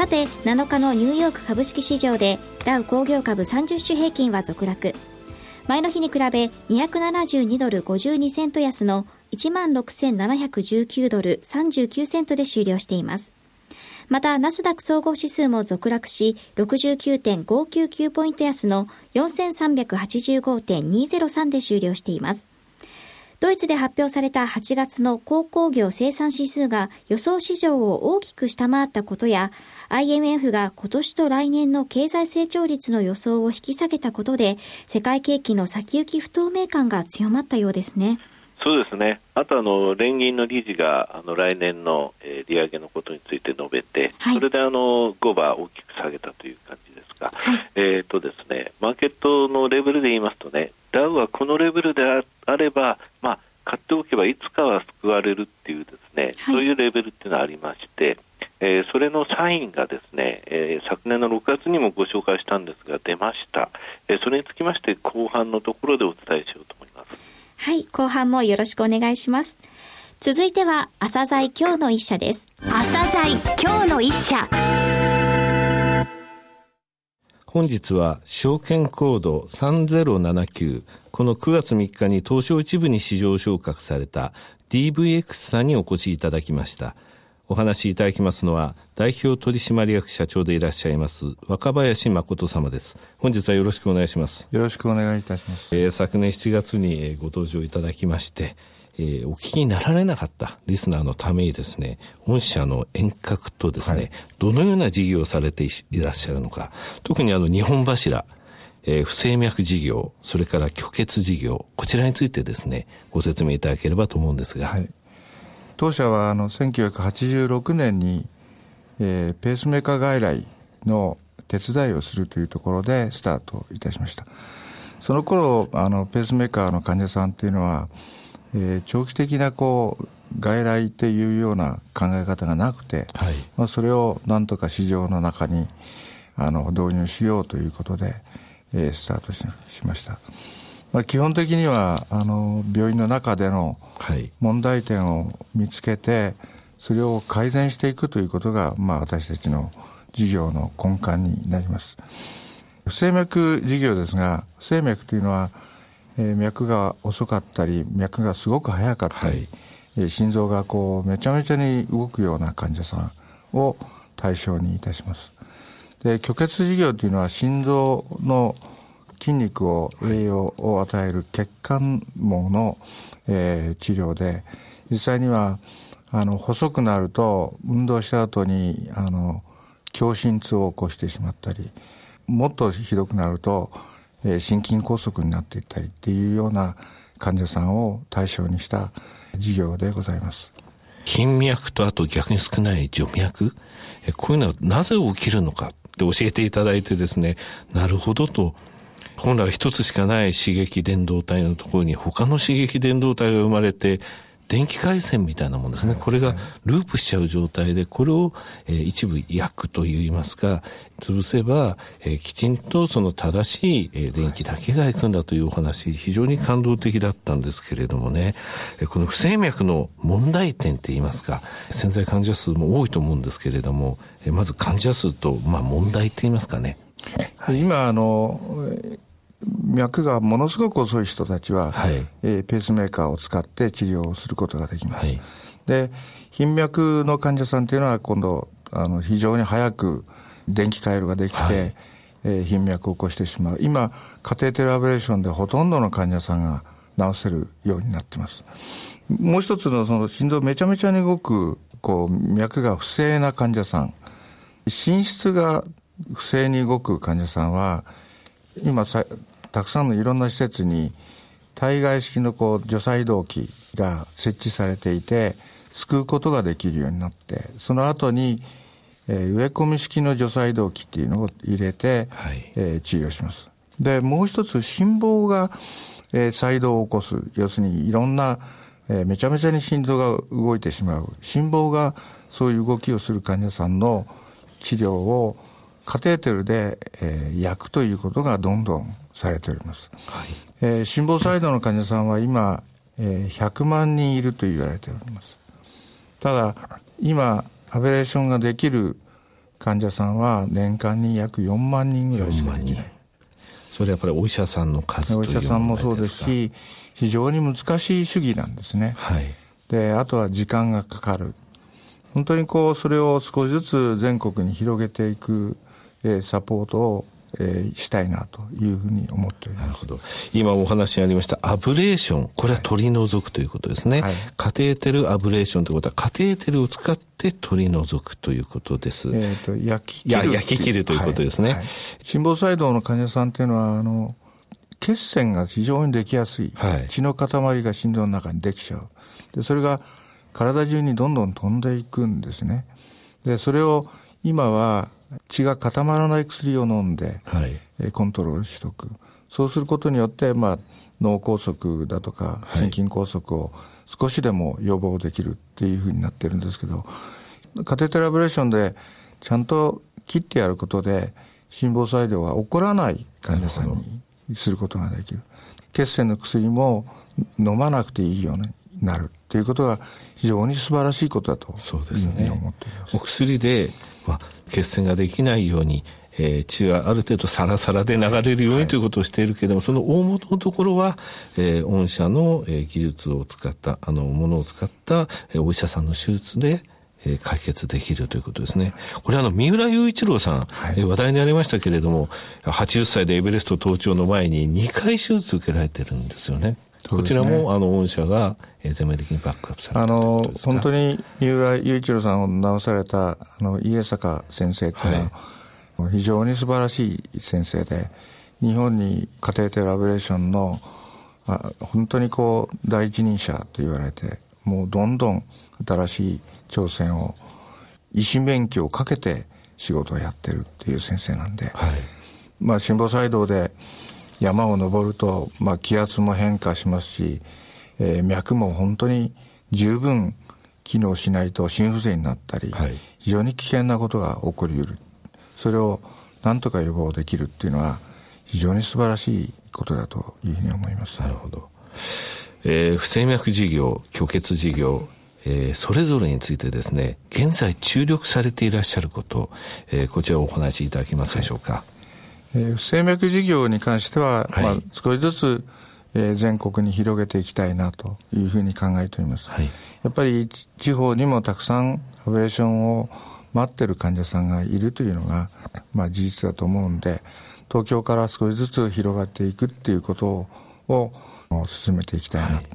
さて7日のニューヨーク株式市場でダウ工業株30種平均は続落前の日に比べ272ドル52セント安の16,719ドル39セントで終了していますまた、ナスダック総合指数も続落し、69.599ポイント安の4385.203で終了しています。ドイツで発表された8月の鉱工業生産指数が予想市場を大きく下回ったことや、IMF が今年と来年の経済成長率の予想を引き下げたことで、世界景気の先行き不透明感が強まったようですね。そうですね、あとあの連銀の理事があの来年の、えー、利上げのことについて述べて、はい、それであの5番大きく下げたという感じですが、はい、えーとですね、マーケットのレベルで言いますとね、ダウはこのレベルであれば、まあ、買っておけばいつかは救われるっていうですね、はい、そういうレベルっていうのがありまして、えー、それのサインがですね、えー、昨年の6月にもご紹介したんですが出ました、えー、それにつきまして後半のところでお伝えしようと思いますはい、後半もよろしくお願いします。続いては、朝鮮今日の一社です。朝鮮今日の一社。本日は証券コード3079この9月3日に東証一部に市場昇格された DVX さんにお越しいただきました。お話しいただきますのは、代表取締役社長でいらっしゃいます、若林誠様です。本日はよろしくお願いします。よろしくお願いいたします。えー、昨年7月にご登場いただきまして、えー、お聞きになられなかったリスナーのためにですね、御社の遠隔とですね、はい、どのような事業をされていらっしゃるのか、特にあの日本柱、えー、不整脈事業、それから虚血事業、こちらについてですね、ご説明いただければと思うんですが。はい当社はあの1986年に、えー、ペースメーカー外来の手伝いをするというところでスタートいたしましたその頃あのペースメーカーの患者さんっていうのは、えー、長期的なこう外来っていうような考え方がなくて、はい、まあ、それをなんとか市場の中にあの導入しようということで、えー、スタートしました。まあ、基本的にはあの病院の中での問題点を見つけて、それを改善していくということが、まあ、私たちの事業の根幹になります。不整脈事業ですが、不整脈というのは、えー、脈が遅かったり、脈がすごく速かったり、はい、心臓がこうめちゃめちゃに動くような患者さんを対象にいたします。で、虚血事業というのは心臓の筋肉を栄養を与える血管網の、えー、治療で実際にはあの細くなると運動した後にあの狭心痛を起こしてしまったりもっとひどくなると、えー、心筋梗塞になっていったりっていうような患者さんを対象にした事業でございます。筋脈とあと逆に少ない除脈？こういうのはなぜ起きるのかって教えていただいてですねなるほどと本来は一つしかない刺激伝導体のところに他の刺激伝導体が生まれて、電気回線みたいなもんですね。これがループしちゃう状態で、これを、えー、一部焼くといいますか、潰せば、えー、きちんとその正しい、えー、電気だけが行くんだというお話、非常に感動的だったんですけれどもね、えー、この不整脈の問題点って言いますか、潜在患者数も多いと思うんですけれども、えー、まず患者数と、まあ問題って言いますかね。今、あの、脈がものすごく遅い人たちは、はい、えー、ペースメーカーを使って治療をすることができます。はい、で、頻脈の患者さんというのは今度、あの、非常に早く電気回路ができて、はい、えー、頻脈を起こしてしまう。今、カテーテルアブレーションでほとんどの患者さんが治せるようになってます。もう一つのその心臓めちゃめちゃに動く、こう、脈が不正な患者さん。心室が不正に動く患者さんは、今さたくさんのいろんな施設に体外式のこう除細動器が設置されていて救うことができるようになってその後に、えー、植え込み式の除細動器っていうのを入れて、はい、えー、治療します。で、もう一つ、心房が、えー、細動を起こす。要するに、いろんな、えー、めちゃめちゃに心臓が動いてしまう。心房がそういう動きをする患者さんの治療をカテーテルで、えー、焼くということがどんどんされております。はい、えー、心房細動の患者さんは今、えー、100万人いると言われております。ただ、今、アベレーションができる患者さんは年間に約4万人ぐらいしかいない。それやっぱりお医者さんの数お医者さんもそうですし、非常に難しい主義なんですね。はい。で、あとは時間がかかる。本当にこう、それを少しずつ全国に広げていく、えー、サポートをえー、したいなというふうに思っております。なるほど。今お話にありましたアブレーション。これは取り除くということですね。はい、カテーテルアブレーションということは、カテーテルを使って取り除くということです。えっ、ー、と、焼き切る。焼き切るということですね。はいはい、心房細動の患者さんっていうのは、あの、血栓が非常にできやすい。はい、血の塊が心臓の中にできちゃう。で、それが体中にどんどん飛んでいくんですね。で、それを今は血が固まらない薬を飲んで、はい、えコントロールしとく。そうすることによって、まあ、脳梗塞だとか、心筋梗塞を少しでも予防できるっていうふうになってるんですけど、カテーテラブレーションでちゃんと切ってやることで、心房細動が起こらない患者さんにすることができる。血栓の薬も飲まなくていいようになるっていうことが非常に素晴らしいことだとそうですね。お薬でまあ、血栓ができないように、えー、血がある程度サラサラで流れるようにということをしているけれども、はい、その大元のところは、えー、御社の、えー、技術を使った、あの、ものを使った、えー、お医者さんの手術で、えー、解決できるということですね。これあの、三浦雄一郎さん、はい、えー、話題になりましたけれども、80歳でエベレスト登頂の前に2回手術受けられてるんですよね。こちらも、あの、御社が、えー、全面的にバックアップされたあの、本当に、三浦雄一郎さんを治された、あの、家坂先生っていうのは、はい、非常に素晴らしい先生で、日本に家庭テラブレーションの、あ本当にこう、第一人者と言われて、もうどんどん新しい挑戦を、医師免許をかけて仕事をやってるっていう先生なんで、はい、まあ、心房細動で、山を登ると、まあ、気圧も変化しますし、えー、脈も本当に十分機能しないと心不全になったり、はい、非常に危険なことが起こりうる。それをなんとか予防できるっていうのは、非常に素晴らしいことだというふうに思います。なるほど。えー、不整脈事業、虚血事業、えー、それぞれについてですね、現在注力されていらっしゃること、えー、こちらをお話しいただけますでしょうか。はいえー、不整脈事業に関しては、はい、まあ、少しずつ、えー、全国に広げていきたいなというふうに考えております。はい、やっぱり地方にもたくさんアベレーションを待ってる患者さんがいるというのが、まあ、事実だと思うんで、東京から少しずつ広がっていくっていうことを進めていきたいなと。はい、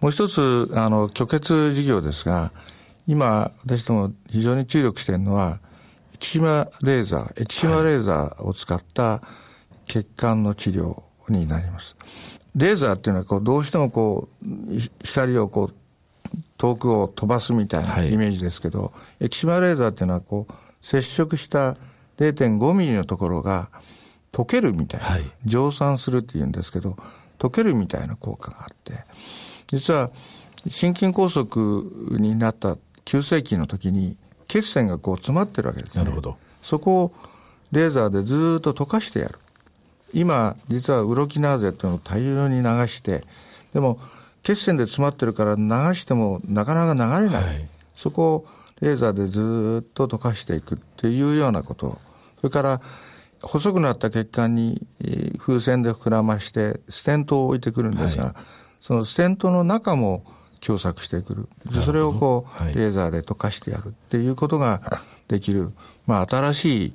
もう一つ、あの、虚血事業ですが、今、私ども非常に注力しているのは、液島レーザー、液島レーザーを使った血管の治療になります。レーザーっていうのはこうどうしてもこう光をこう遠くを飛ばすみたいなイメージですけど、はい、液島レーザーっていうのはこう接触した0.5ミリのところが溶けるみたいな、はい、蒸散するっていうんですけど、溶けるみたいな効果があって、実は心筋梗塞になった急性期の時に血栓がこう詰まってるわけですね。なるほど。そこをレーザーでずっと溶かしてやる。今、実はウロキナーゼっていうのを大量に流して、でも血栓で詰まってるから流してもなかなか流れない。はい、そこをレーザーでずっと溶かしていくっていうようなこと。それから、細くなった血管に風船で膨らまして、ステントを置いてくるんですが、はい、そのステントの中も狭窄してくる。それをこう、レーザーで溶かしてやるっていうことができる、まあ、新しい、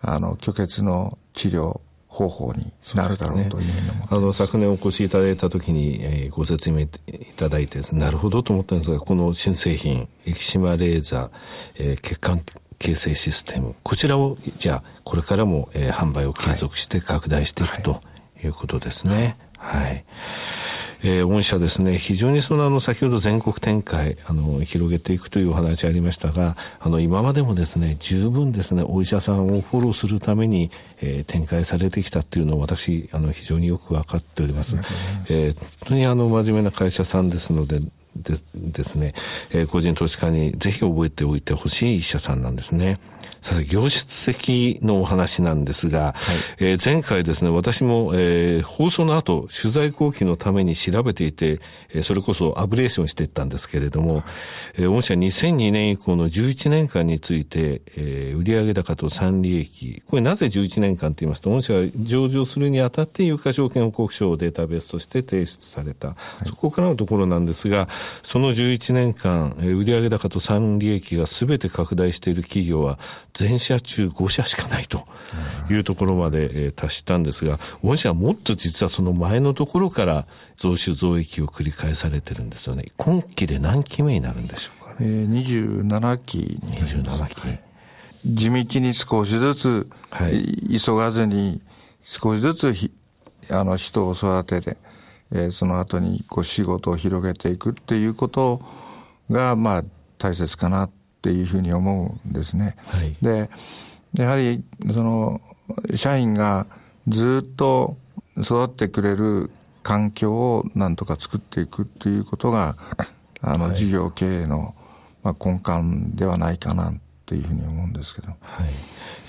あの、虚血の治療方法になるだろうというね、あの昨年お越しいただいたときに、えー、ご説明いただいてなるほどと思ったんですがこの新製品液島レーザー、えー、血管形成システムこちらをじゃあこれからも、えー、販売を継続して拡大していく、はい、ということですね。はい、はいえー、御社ですね、非常にそのあの先ほど全国展開、あの、広げていくというお話ありましたが、あの、今までもですね、十分ですね、お医者さんをフォローするために、えー、展開されてきたっていうのを私、あの、非常によく分かっております。えー、本当にあの、真面目な会社さんですので、でですね、えー、個人投資家にぜひ覚えておいてほしい医者さんなんですね。さて、業質的のお話なんですが、はい、えー、前回ですね、私も、えー、放送の後、取材後期のために調べていて、えー、それこそアブレーションしていったんですけれども、えー、御社2002年以降の11年間について、えー、売上高と産利益、これなぜ11年間と言いますと、御社が上場するにあたって有価証券報告書をデータベースとして提出された、はい、そこからのところなんですが、その11年間、えー、売上高と産利益が全て拡大している企業は、全社中5社しかないというところまで、えー、達したんですが、御社はもっと実はその前のところから増収増益を繰り返されてるんですよね。今期で何期目になるんでしょうかね。えー、27期になります。27期。はい、地道に少しずつ、はい、急がずに少しずつひあの人を育てて、えー、その後にこう仕事を広げていくっていうことが、まあ、大切かなっていうふうに思うんですね。はい、でやはりその社員がずっと育ってくれる環境をなんとか作っていくっていうことがあの、事業経営の、まあ、根幹ではないかなというふうに思うんですけど。はい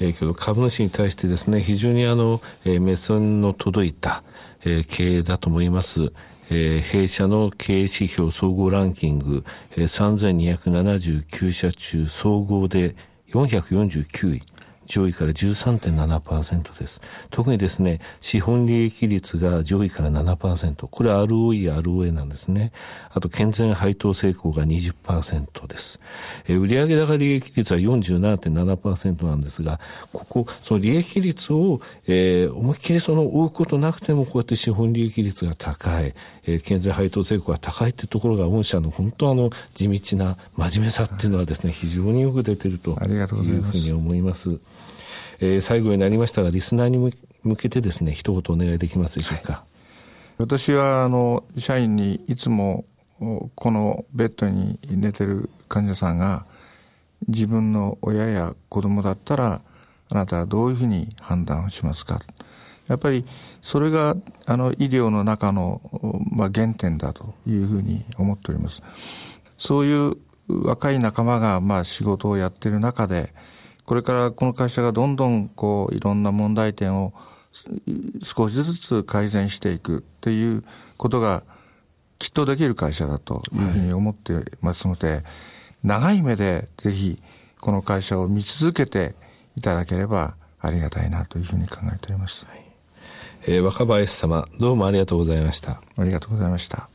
えー、けど株主に対してですね非常にあの、えー、目線の届いた、えー、経営だと思います。えー、弊社の経営指標総合ランキング、えー、3279社中総合で449位。上位から13.7%です。特にですね、資本利益率が上位から7%。これ ROE、ROA なんですね。あと、健全配当成功が20%です。えー、売上高利益率は47.7%なんですが、ここ、その利益率を、えー、思いっきりその追うことなくても、こうやって資本利益率が高い、えー、健全配当成功が高いってところが、御社の本当あの、地道な真面目さっていうのはですね、非常によく出てるというふうに思います。えー、最後になりましたが、リスナーに向けてですね、一言お願いできますでしょうか。はい、私は、あの、社員にいつも、このベッドに寝てる患者さんが、自分の親や子供だったら、あなたはどういうふうに判断をしますかやっぱりそれがあの医療の中の、まあ、原点だというふうに思っております。そういう若い仲間がまあ仕事をやっている中で、これからこの会社がどんどんこういろんな問題点を少しずつ改善していくっていうことがきっとできる会社だというふうに思ってますので、はい、長い目でぜひこの会社を見続けていただければありがたいなというふうに考えております。はい、えー、若林様、どうもありがとうございました。ありがとうございました。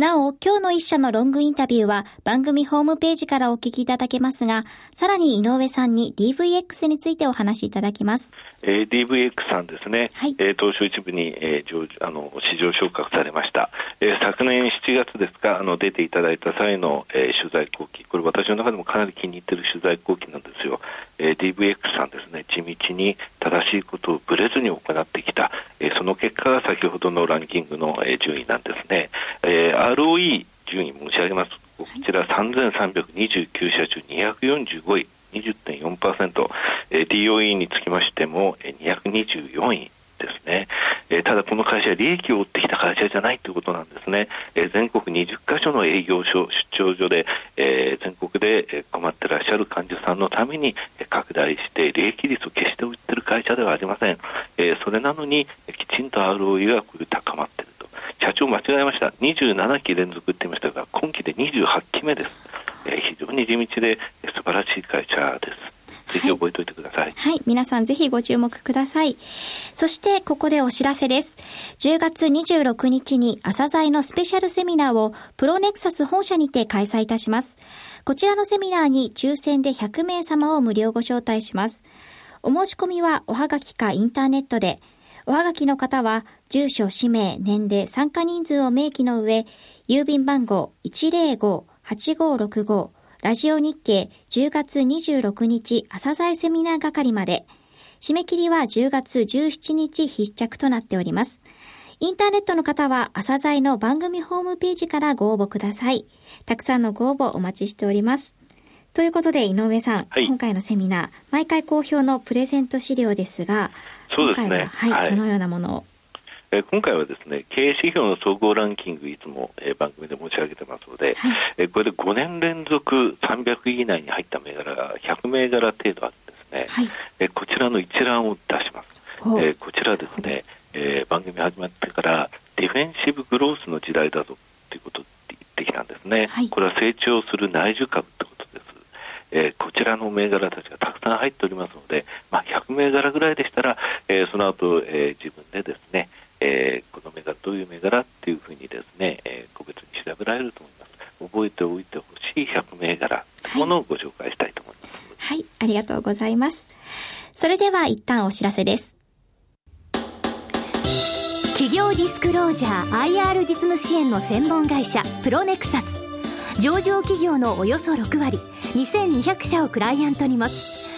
なお、今日の一社のロングインタビューは番組ホームページからお聞きいただけますが、さらに井上さんに DVX についてお話しいただきます。えー、DVX さんですね、はい、えー、東証一部に、えー、上あの市場昇格されました。えー、昨年7月ですか、あの出ていただいた際の、えー、取材後期、これ私の中でもかなり気に入っている取材後期なんですよ。えー、DVX さんですね、地道に正しいことをぶれずに行ってきた、えー、その結果が先ほどのランキングの、えー、順位なんですね。えー、ROE 順位申し上げます。こちら3329社中245位、20.4%、えー、DOE につきましても、えー、224位ですね、えー、ただこの会社は利益を追ってきた会社じゃないということなんですね、えー、全国20カ所の営業所出張所で、えー、全国で困ってらっしゃる患者さんのために拡大して利益率を決して売ってる会社ではありません、えー、それなのにきちんと ROE がこういう社長間違えました27期連続って言いましたが今期で28期目です、えー、非常に地道で素晴らしい会社ですぜひ覚えておいてください。はい。皆さんぜひご注目ください。そしてここでお知らせです。10月26日に朝鮮のスペシャルセミナーをプロネクサス本社にて開催いたします。こちらのセミナーに抽選で100名様を無料ご招待します。お申し込みはおはがきかインターネットで、おはがきの方は、住所、氏名、年齢、参加人数を明記の上、郵便番号105-8565ラジオ日経10月26日朝鮮セミナー係まで、締め切りは10月17日必着となっております。インターネットの方は朝鮮の番組ホームページからご応募ください。たくさんのご応募お待ちしております。ということで、井上さん、はい、今回のセミナー、毎回好評のプレゼント資料ですが、そうですね。はい、はい、どのようなものをえ今回はですね経営指標の総合ランキングいつも、え番組で申し上げてますので、はい、えこれで5年連続300位以内に入った銘柄が100銘柄程度あるんですね、はい、えこちらの一覧を出します、えこちらですね、えー、番組始まってからディフェンシブグロースの時代だぞということを言ってきたんですね、はい、これは成長する内需株ってことです。えー、こちらの銘柄たちがたくさん入っておりますので、まあ、100銘柄ぐらいでしたら、えー、その後、えー、自分でですね、えー、この銘柄どういう銘柄っていうふうにですね、えー、個別に調べられると思います。覚えておいてほしい100銘柄ものをご紹介したいと思います。はい、ありがとうございます。それでは一旦お知らせです。企業ディスクロージャー IR 実務支援の専門会社プロネクサス上場企業のおよそ6割2200社をクライアントに持つ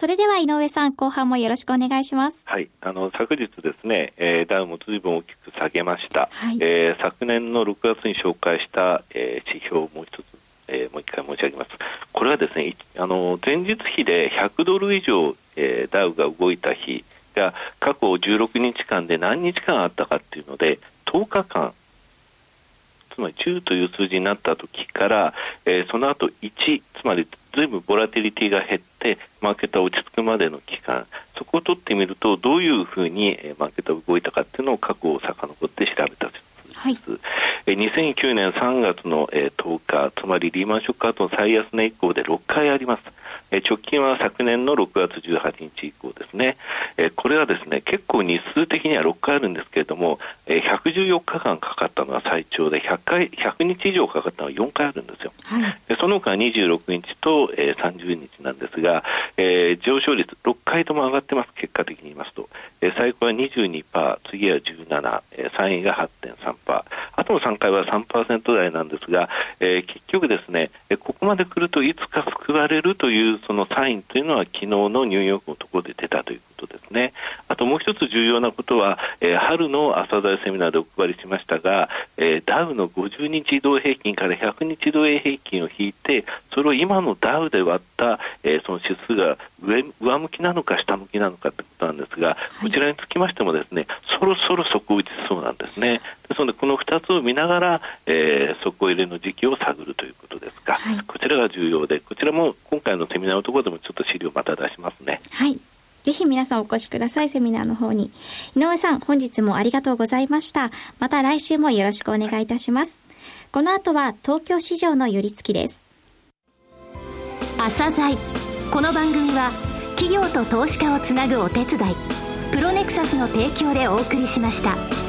それでは井上さん、後半もよろしくお願いします。はい、あの昨日ですね、えー、ダウも随分大きく下げました。はい、えー、昨年の6月に紹介した、えー、指標をもう一つ、えー、もう一回申し上げます。これはですね、あの前日比で100ドル以上、えー、ダウが動いた日が過去16日間で何日間あったかっていうので、10日間つまり10という数字になった時から、えー、その後1、つまりずいぶんボラティリティが減って、マーケットは落ち着くまでの期間、そこを取ってみると、どういうふうにマーケットが動いたかっていうのを過去を遡って調べたはい、2009年3月の10日、つまりリーマンショック後の最安値以降で6回あります。直近は昨年の6月18日以降ですね。これはですね、結構日数的には6回あるんですけれども、114日間かかったのは最長で、100回、100日以上かかったのは4回あるんですよ。はい、その他26日と30日なんですが、上昇率6回とも上がってます、結果的に言いますと。最高は22%、次は17、3位が8.3%、あとの3回は3%台なんですが、結局ですね、ここまで来るといつか救われるというそのサインというのは昨日のニューヨークのところで出たということですね。あともう一つ重要なことは、えー、春の朝鮮セミナーでお配りしましたが、えー、ダウの50日移動平均から100日移動平均を引いて、それを今のダウで割った、えー、その指数が上上向きなのか下向きなのかということなんですが、こちらにつきましてもですね、そろそろ底打ちそうなんですね。ですので、この2つを見ながら、えー、底入れの時期を探るということですが、はい、こちらが重要で、こちらも今回のセミナーのところでもちょっと資料また出しますね。はい。ぜひ皆さんお越しください、セミナーの方に。井上さん、本日もありがとうございました。また来週もよろしくお願いいたします。この後は東京市場の寄り付きです。朝鮮この番組は企業と投資家をつなぐお手伝いプロネクサスの提供でお送りしました。